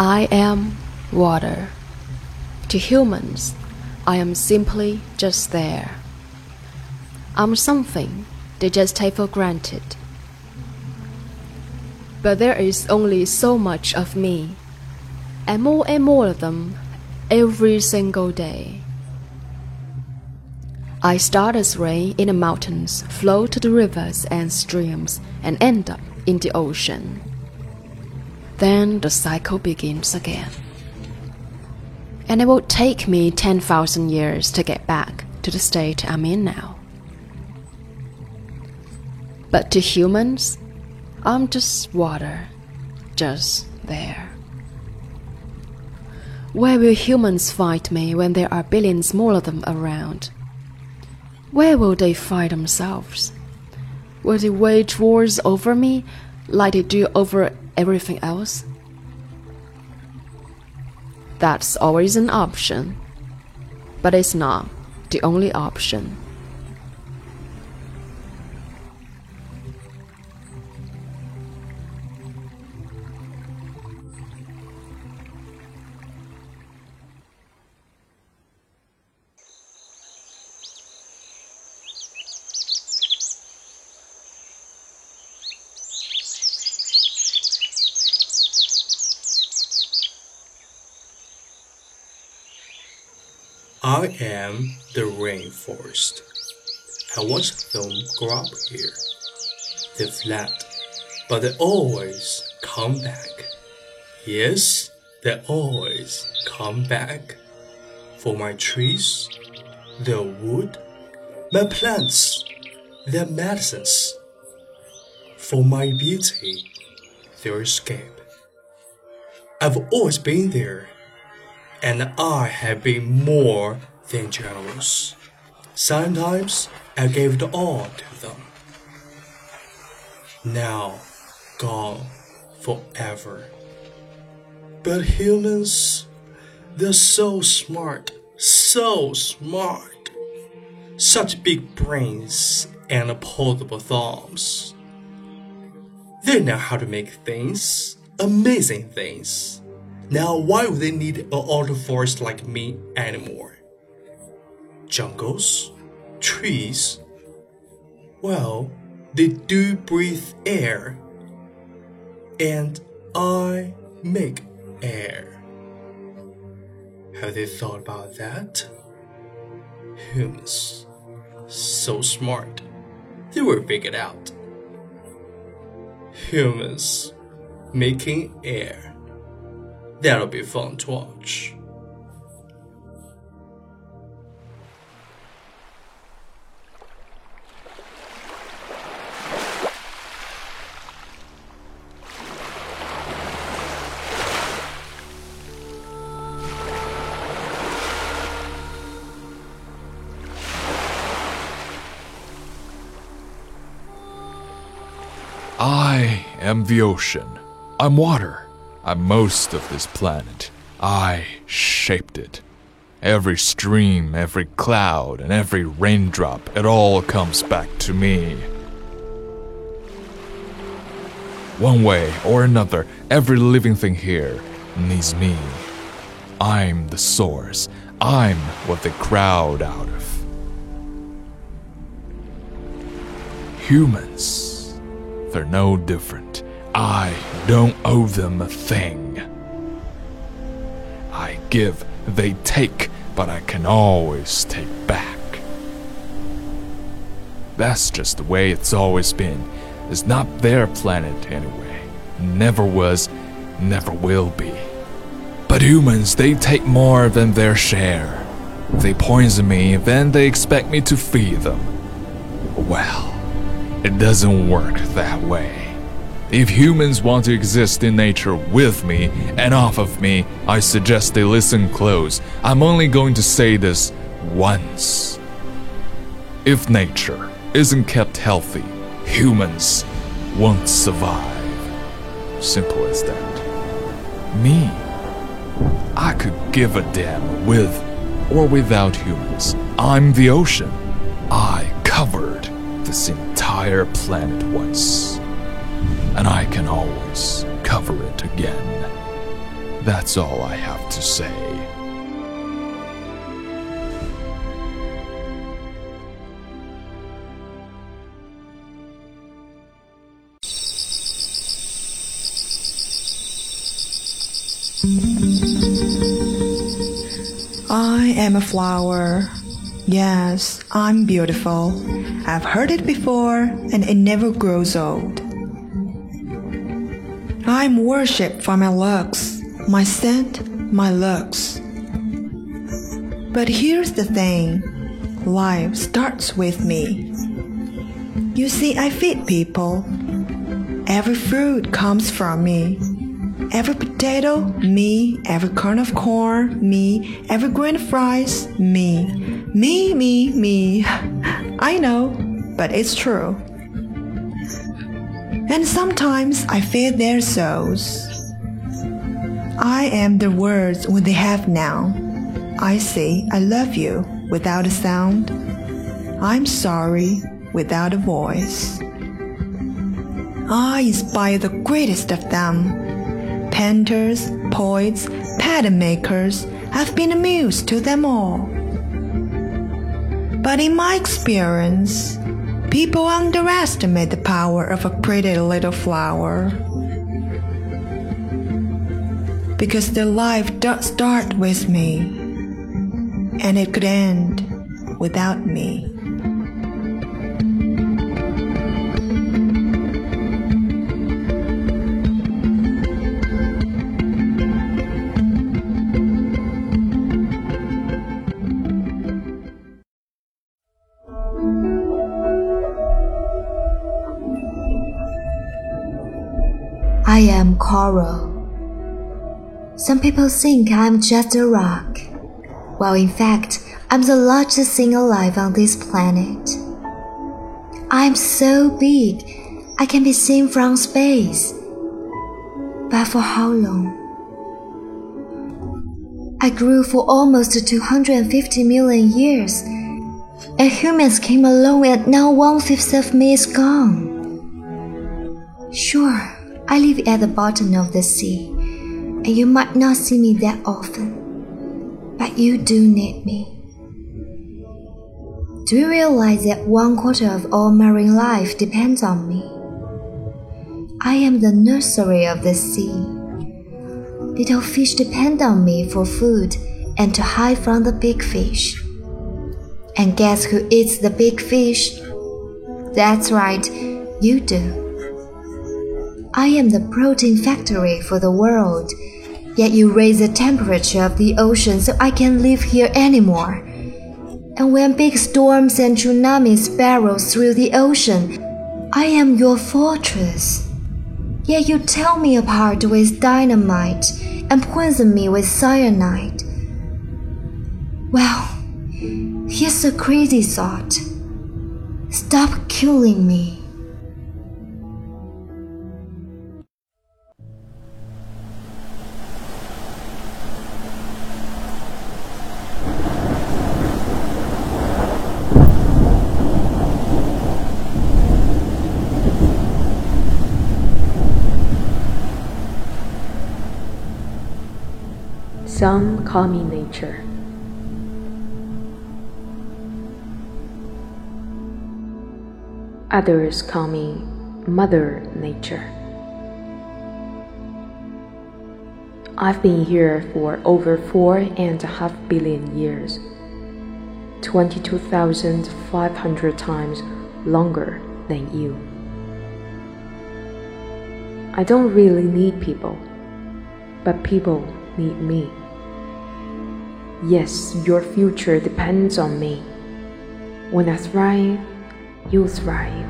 I am water. To humans, I am simply just there. I'm something they just take for granted. But there is only so much of me, and more and more of them every single day. I start as rain in the mountains, flow to the rivers and streams, and end up in the ocean. Then the cycle begins again. And it will take me 10,000 years to get back to the state I'm in now. But to humans, I'm just water, just there. Where will humans fight me when there are billions more of them around? Where will they fight themselves? Will they wage wars over me like they do over everything else? That's always an option, but it's not the only option. I am the rainforest. I watch them grow up here. They fled, but they always come back. Yes, they always come back. For my trees, their wood, my plants, their medicines. For my beauty, their escape. I've always been there and I have been more than generous. Sometimes I gave it all to them. Now, gone forever. But humans, they're so smart, so smart. Such big brains and opposable thumbs. They know how to make things, amazing things. Now, why would they need an auto forest like me anymore? Jungles? Trees? Well, they do breathe air. And I make air. Have they thought about that? Humans. So smart. They were figured out. Humans making air. That'll be fun to watch. I am the ocean. I'm water. I'm most of this planet. I shaped it. Every stream, every cloud, and every raindrop, it all comes back to me. One way or another, every living thing here needs me. I'm the source. I'm what they crowd out of. Humans, they're no different. I don't owe them a thing. I give, they take, but I can always take back. That's just the way it's always been. It's not their planet anyway. Never was, never will be. But humans, they take more than their share. They poison me, then they expect me to feed them. Well, it doesn't work that way. If humans want to exist in nature with me and off of me, I suggest they listen close. I'm only going to say this once. If nature isn't kept healthy, humans won't survive. Simple as that. Me, I could give a damn with or without humans. I'm the ocean. I covered this entire planet once and I can always cover it again. That's all I have to say. I am a flower. Yes, I'm beautiful. I've heard it before, and it never grows old. I'm worshipped for my looks, my scent, my looks. But here's the thing life starts with me. You see, I feed people. Every fruit comes from me. Every potato, me. Every kernel of corn, me. Every grain of rice, me. Me, me, me. I know, but it's true. And sometimes I feed their souls. I am the words when they have now. I say I love you without a sound. I'm sorry without a voice. I inspire the greatest of them painters, poets, pattern makers have been amused to them all. But in my experience, people underestimate the power of a pretty little flower. Because their life does start with me, and it could end without me. Coral. Some people think I'm just a rock, while in fact, I'm the largest thing alive on this planet. I'm so big, I can be seen from space. But for how long? I grew for almost 250 million years, and humans came along, and now one fifth of me is gone. Sure. I live at the bottom of the sea, and you might not see me that often, but you do need me. Do you realize that one quarter of all marine life depends on me? I am the nursery of the sea. Little fish depend on me for food and to hide from the big fish. And guess who eats the big fish? That's right, you do. I am the protein factory for the world. Yet you raise the temperature of the ocean so I can't live here anymore. And when big storms and tsunamis barrel through the ocean, I am your fortress. Yet you tear me apart with dynamite and poison me with cyanide. Well, here's a crazy thought. Stop killing me. Some call me nature. Others call me Mother Nature. I've been here for over four and a half billion years, 22,500 times longer than you. I don't really need people, but people need me. Yes, your future depends on me. When I thrive, you thrive.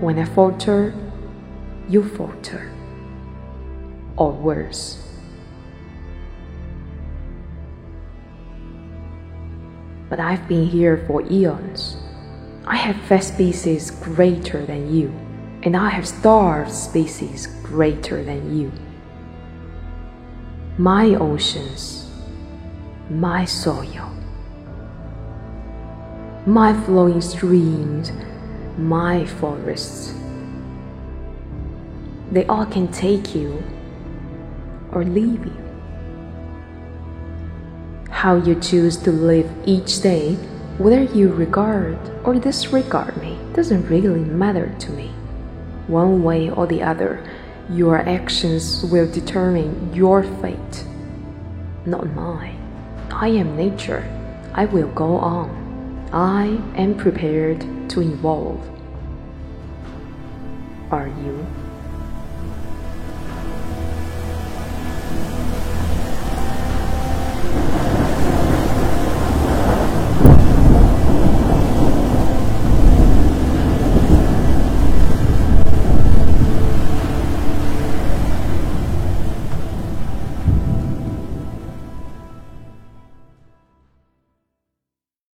When I falter, you falter. Or worse. But I've been here for eons. I have fed species greater than you, and I have starved species greater than you. My oceans my soil, my flowing streams, my forests. They all can take you, or leave you. How you choose to live each day, whether you regard or disregard me, doesn't really matter to me. One way or the other, your actions will determine your fate, not mine. I am nature. I will go on. I am prepared to evolve. Are you?